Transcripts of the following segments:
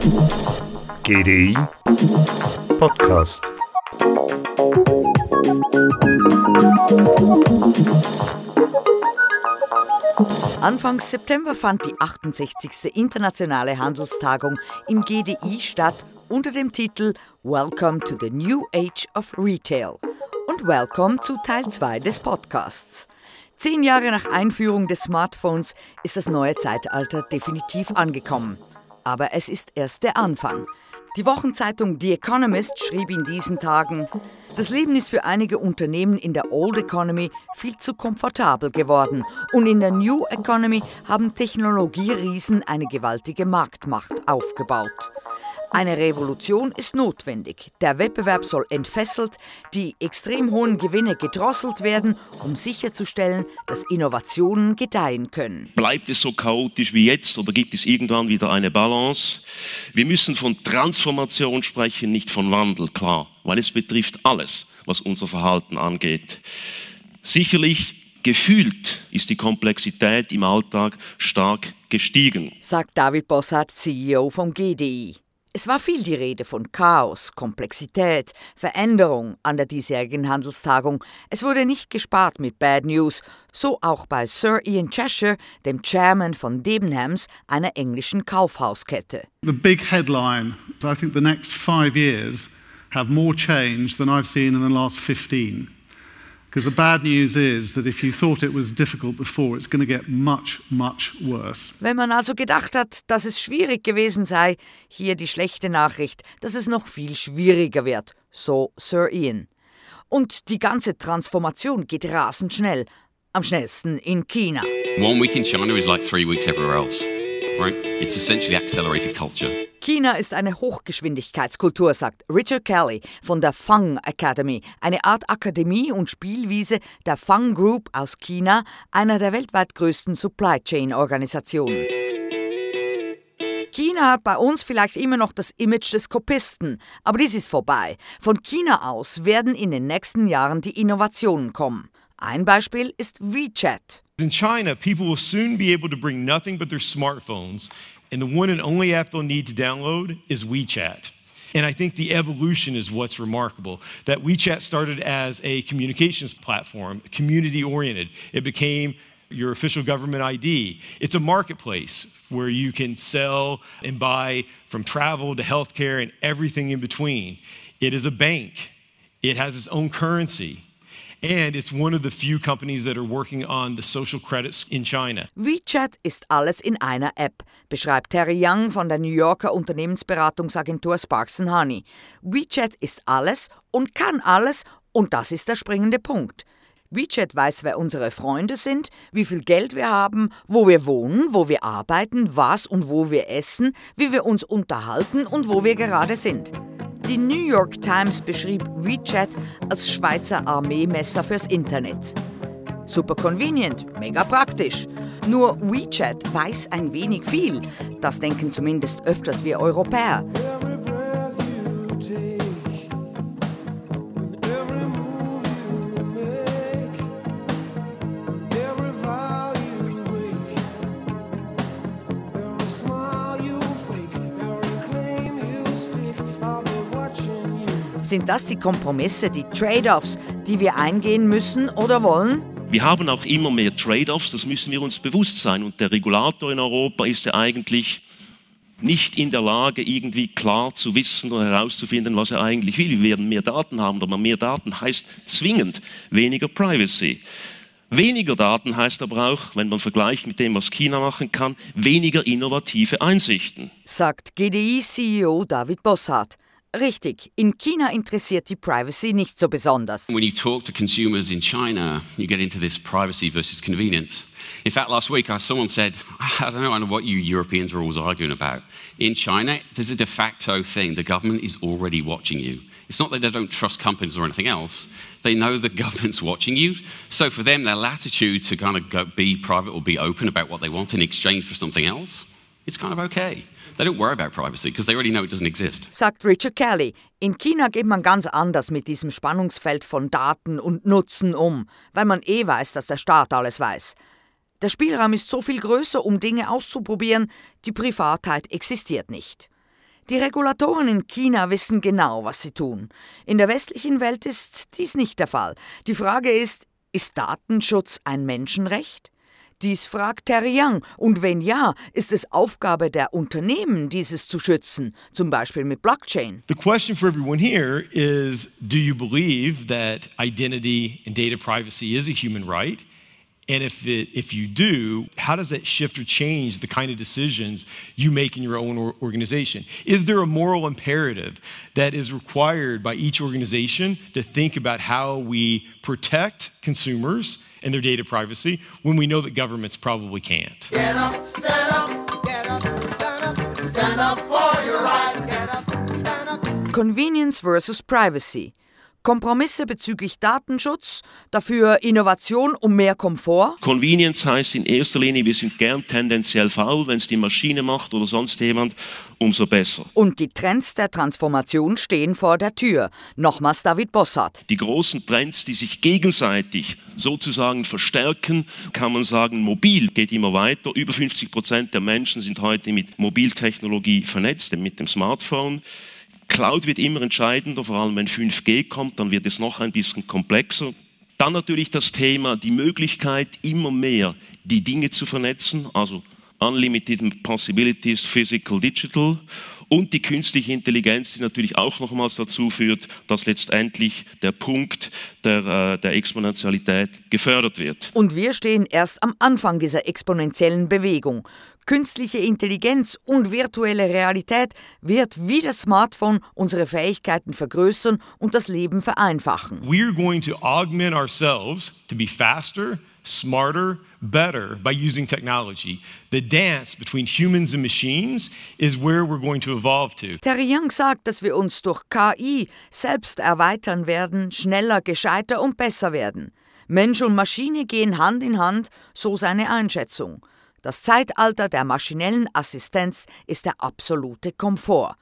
GDI Podcast. Anfang September fand die 68. Internationale Handelstagung im GDI statt unter dem Titel Welcome to the New Age of Retail und Welcome zu Teil 2 des Podcasts. Zehn Jahre nach Einführung des Smartphones ist das neue Zeitalter definitiv angekommen. Aber es ist erst der Anfang. Die Wochenzeitung The Economist schrieb in diesen Tagen, das Leben ist für einige Unternehmen in der Old Economy viel zu komfortabel geworden und in der New Economy haben Technologieriesen eine gewaltige Marktmacht aufgebaut. Eine Revolution ist notwendig. Der Wettbewerb soll entfesselt, die extrem hohen Gewinne gedrosselt werden, um sicherzustellen, dass Innovationen gedeihen können. Bleibt es so chaotisch wie jetzt oder gibt es irgendwann wieder eine Balance? Wir müssen von Transformation sprechen, nicht von Wandel, klar, weil es betrifft alles, was unser Verhalten angeht. Sicherlich Gefühlt ist die Komplexität im Alltag stark gestiegen, sagt David Bossart, CEO vom GDI. Es war viel die Rede von Chaos, Komplexität, Veränderung an der diesjährigen Handelstagung. Es wurde nicht gespart mit Bad News, so auch bei Sir Ian Cheshire, dem Chairman von Debenhams, einer englischen Kaufhauskette. The big headline, I think the next five years have more change than I've seen in the last 15. Because the bad news is that if you thought it was difficult before, it's going to get much, much worse. Wenn man also gedacht hat, dass es schwierig gewesen sei, hier die schlechte Nachricht, dass es noch viel schwieriger wird, so Sir Ian. Und die ganze Transformation geht rasend schnell, am schnellsten in China. One week in China is like three weeks everywhere else. Right? It's essentially accelerated culture. China ist eine Hochgeschwindigkeitskultur, sagt Richard Kelly von der Fang Academy, eine Art Akademie und Spielwiese der Fang Group aus China, einer der weltweit größten Supply Chain Organisationen. China hat bei uns vielleicht immer noch das Image des Kopisten, aber dies ist vorbei. Von China aus werden in den nächsten Jahren die Innovationen kommen. Ein Beispiel ist WeChat. In China, people will soon be able to bring nothing but their smartphones, and the one and only app they'll need to download is WeChat. And I think the evolution is what's remarkable. That WeChat started as a communications platform, community oriented. It became your official government ID. It's a marketplace where you can sell and buy from travel to healthcare and everything in between. It is a bank. It has its own currency. And it's one of the few companies that are working on the social credits in China. WeChat ist alles in einer App, beschreibt Terry Young von der New Yorker Unternehmensberatungsagentur Sparks Honey. WeChat ist alles und kann alles und das ist der springende Punkt. WeChat weiß, wer unsere Freunde sind, wie viel Geld wir haben, wo wir wohnen, wo wir arbeiten, was und wo wir essen, wie wir uns unterhalten und wo wir gerade sind. Die New York Times beschrieb WeChat als Schweizer Armeemesser fürs Internet. Super convenient, mega praktisch. Nur WeChat weiß ein wenig viel. Das denken zumindest öfters wir Europäer. Sind das die Kompromisse, die Trade-offs, die wir eingehen müssen oder wollen? Wir haben auch immer mehr Trade-offs, das müssen wir uns bewusst sein. Und der Regulator in Europa ist ja eigentlich nicht in der Lage, irgendwie klar zu wissen oder herauszufinden, was er eigentlich will. Wir werden mehr Daten haben, aber mehr Daten heißt zwingend weniger Privacy. Weniger Daten heißt aber auch, wenn man vergleicht mit dem, was China machen kann, weniger innovative Einsichten. Sagt GDI-CEO David Bossart. Richtig, in China interessiert die Privacy nicht so besonders. When you talk to consumers in China, you get into this privacy versus convenience. In fact, last week someone said, I don't know, what you Europeans are always arguing about. In China, there's a de facto thing. The government is already watching you. It's not that they don't trust companies or anything else. They know the government's watching you. So for them, their latitude to kind of be private or be open about what they want in exchange for something else, it's kind of okay. They don't worry about privacy because they already know it doesn't exist. Sagt Richard Kelly. In China geht man ganz anders mit diesem Spannungsfeld von Daten und Nutzen um, weil man eh weiß, dass der Staat alles weiß. Der Spielraum ist so viel größer, um Dinge auszuprobieren, die Privatheit existiert nicht. Die Regulatoren in China wissen genau, was sie tun. In der westlichen Welt ist dies nicht der Fall. Die Frage ist, ist Datenschutz ein Menschenrecht? Dies fragt Terry Young. Und wenn ja, ist es Aufgabe der Unternehmen, dieses zu schützen, zum Beispiel mit Blockchain? The question for everyone here is Do you believe that identity and data privacy is a human right? And if, it, if you do, how does that shift or change the kind of decisions you make in your own organization? Is there a moral imperative that is required by each organization to think about how we protect consumers and their data privacy when we know that governments probably can't? Get up, stand up, get up, stand up, stand up for your right. Get up, stand up. Convenience versus Privacy. Kompromisse bezüglich Datenschutz, dafür Innovation um mehr Komfort. Convenience heißt in erster Linie, wir sind gern tendenziell faul, wenn es die Maschine macht oder sonst jemand, umso besser. Und die Trends der Transformation stehen vor der Tür. Nochmals David Bossart. Die großen Trends, die sich gegenseitig sozusagen verstärken, kann man sagen, mobil geht immer weiter. Über 50 Prozent der Menschen sind heute mit Mobiltechnologie vernetzt, mit dem Smartphone. Cloud wird immer entscheidender, vor allem wenn 5G kommt, dann wird es noch ein bisschen komplexer. Dann natürlich das Thema, die Möglichkeit, immer mehr die Dinge zu vernetzen, also Unlimited Possibilities, Physical, Digital und die künstliche Intelligenz, die natürlich auch nochmals dazu führt, dass letztendlich der Punkt der, äh, der Exponentialität gefördert wird. Und wir stehen erst am Anfang dieser exponentiellen Bewegung. Künstliche Intelligenz und virtuelle Realität wird wie das Smartphone unsere Fähigkeiten vergrößern und das Leben vereinfachen. We're going to augment ourselves to be faster, smarter, better by using technology. The dance between humans and machines is where we're going to evolve to. Terry Young sagt, dass wir uns durch KI selbst erweitern werden, schneller, gescheiter und besser werden. Mensch und Maschine gehen Hand in Hand, so seine Einschätzung. Das Zeitalter der maschinellen Assistenz ist der absolute Komfort.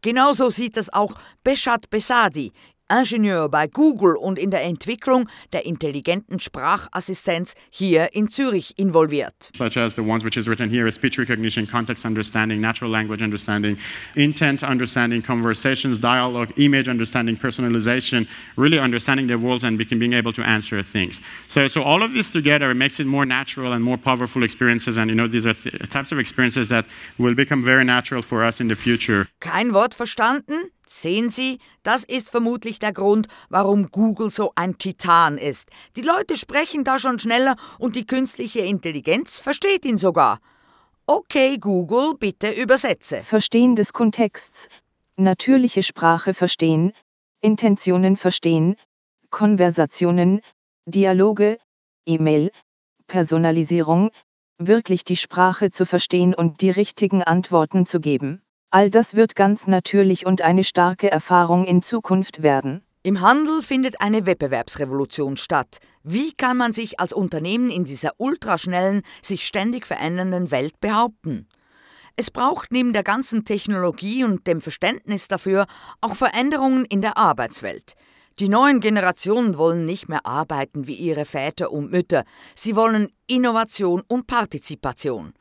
Genauso sieht es auch Beshat Besadi, Ingenieur bei Google und in der Entwicklung der intelligenten Sprachassistenz hier in Zürich involviert. such as the ones which is written here speech recognition, context understanding, natural language understanding, intent understanding, conversations, dialogue, image understanding, personalization, really understanding the world and being able to answer things. So, so all of this together makes it more natural and more powerful experiences. And you know, these are th- types of experiences that will become very natural for us in the future. Kein Wort verstanden? Sehen Sie, das ist vermutlich der Grund, warum Google so ein Titan ist. Die Leute sprechen da schon schneller und die künstliche Intelligenz versteht ihn sogar. Okay, Google, bitte übersetze. Verstehen des Kontexts, natürliche Sprache verstehen, Intentionen verstehen, Konversationen, Dialoge, E-Mail, Personalisierung, wirklich die Sprache zu verstehen und die richtigen Antworten zu geben. All das wird ganz natürlich und eine starke Erfahrung in Zukunft werden. Im Handel findet eine Wettbewerbsrevolution statt. Wie kann man sich als Unternehmen in dieser ultraschnellen, sich ständig verändernden Welt behaupten? Es braucht neben der ganzen Technologie und dem Verständnis dafür auch Veränderungen in der Arbeitswelt. Die neuen Generationen wollen nicht mehr arbeiten wie ihre Väter und Mütter, sie wollen Innovation und Partizipation.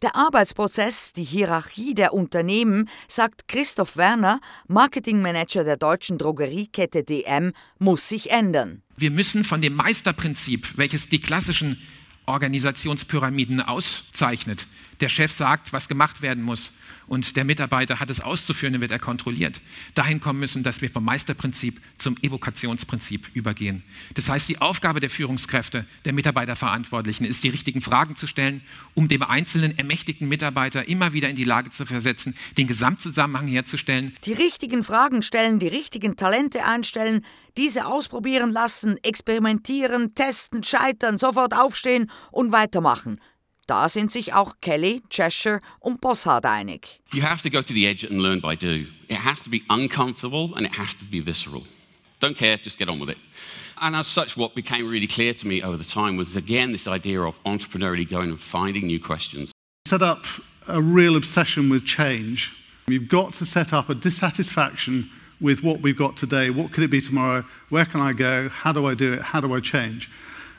Der Arbeitsprozess, die Hierarchie der Unternehmen, sagt Christoph Werner, Marketingmanager der deutschen Drogeriekette DM, muss sich ändern. Wir müssen von dem Meisterprinzip, welches die klassischen Organisationspyramiden auszeichnet. Der Chef sagt, was gemacht werden muss und der Mitarbeiter hat es auszuführen, dann wird er kontrolliert. Dahin kommen müssen, dass wir vom Meisterprinzip zum Evokationsprinzip übergehen. Das heißt, die Aufgabe der Führungskräfte, der Mitarbeiterverantwortlichen ist, die richtigen Fragen zu stellen, um dem einzelnen ermächtigten Mitarbeiter immer wieder in die Lage zu versetzen, den Gesamtzusammenhang herzustellen. Die richtigen Fragen stellen, die richtigen Talente einstellen, diese ausprobieren lassen, experimentieren, testen, scheitern, sofort aufstehen und weitermachen. Da sind sich auch Kelly, Cheshire und Bossard einig. You have to go to the edge and learn by do. It has to be uncomfortable and it has to be visceral. Don't care, just get on with it. And as such, what became really clear to me over the time was again this idea of entrepreneurially going and finding new questions. set up a real obsession with change. We've got to set up a dissatisfaction with what we've got today. What could it be tomorrow? Where can I go? How do I do it? How do I change?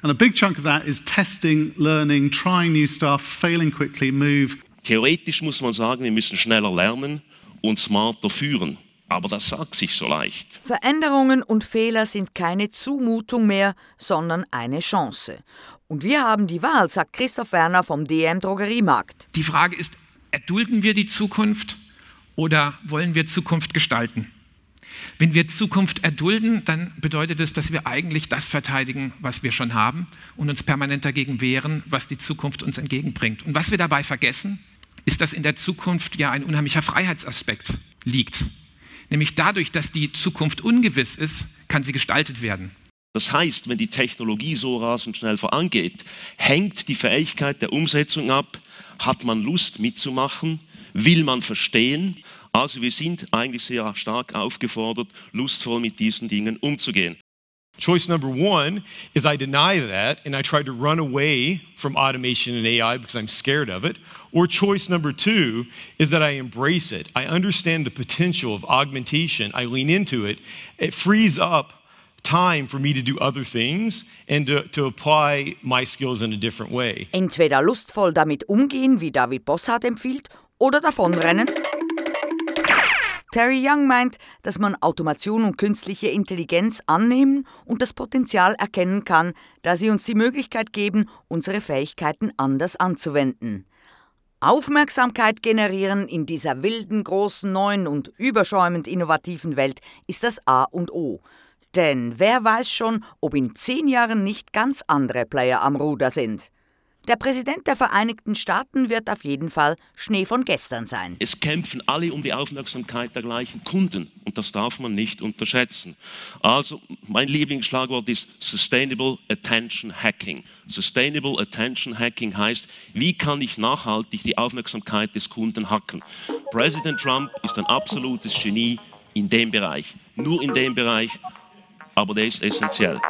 And a big chunk of that is testing, learning, trying new stuff, failing quickly, move. Theoretisch muss man sagen, wir müssen schneller lernen und smarter führen. Aber das sagt sich so leicht. Veränderungen und Fehler sind keine Zumutung mehr, sondern eine Chance. Und wir haben die Wahl, sagt Christoph Werner vom DM Drogeriemarkt. Die Frage ist, erdulden wir die Zukunft oder wollen wir Zukunft gestalten? Wenn wir Zukunft erdulden, dann bedeutet es, dass wir eigentlich das verteidigen, was wir schon haben und uns permanent dagegen wehren, was die Zukunft uns entgegenbringt. Und was wir dabei vergessen, ist, dass in der Zukunft ja ein unheimlicher Freiheitsaspekt liegt. Nämlich dadurch, dass die Zukunft ungewiss ist, kann sie gestaltet werden. Das heißt, wenn die Technologie so rasend schnell vorangeht, hängt die Fähigkeit der Umsetzung ab. Hat man Lust mitzumachen? Will man verstehen? Also wir sind eigentlich sehr stark aufgefordert, lustvoll mit diesen Dingen umzugehen. Choice number one is I deny that and I try to run away from automation and AI because I'm scared of it. Or choice number two is that I embrace it. I understand the potential of augmentation. I lean into it. It frees up time for me to do other things and to, to apply my skills in a different way. Entweder lustvoll damit umgehen, wie David Bossart empfiehlt, oder davonrennen. Terry Young meint, dass man Automation und künstliche Intelligenz annehmen und das Potenzial erkennen kann, da sie uns die Möglichkeit geben, unsere Fähigkeiten anders anzuwenden. Aufmerksamkeit generieren in dieser wilden, großen, neuen und überschäumend innovativen Welt ist das A und O. Denn wer weiß schon, ob in zehn Jahren nicht ganz andere Player am Ruder sind. Der Präsident der Vereinigten Staaten wird auf jeden Fall Schnee von gestern sein. Es kämpfen alle um die Aufmerksamkeit der gleichen Kunden und das darf man nicht unterschätzen. Also mein Lieblingsschlagwort ist Sustainable Attention Hacking. Sustainable Attention Hacking heißt, wie kann ich nachhaltig die Aufmerksamkeit des Kunden hacken? Präsident Trump ist ein absolutes Genie in dem Bereich, nur in dem Bereich, aber der ist essentiell.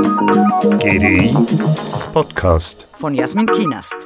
GDI Podcast. Von Jasmin Kienast.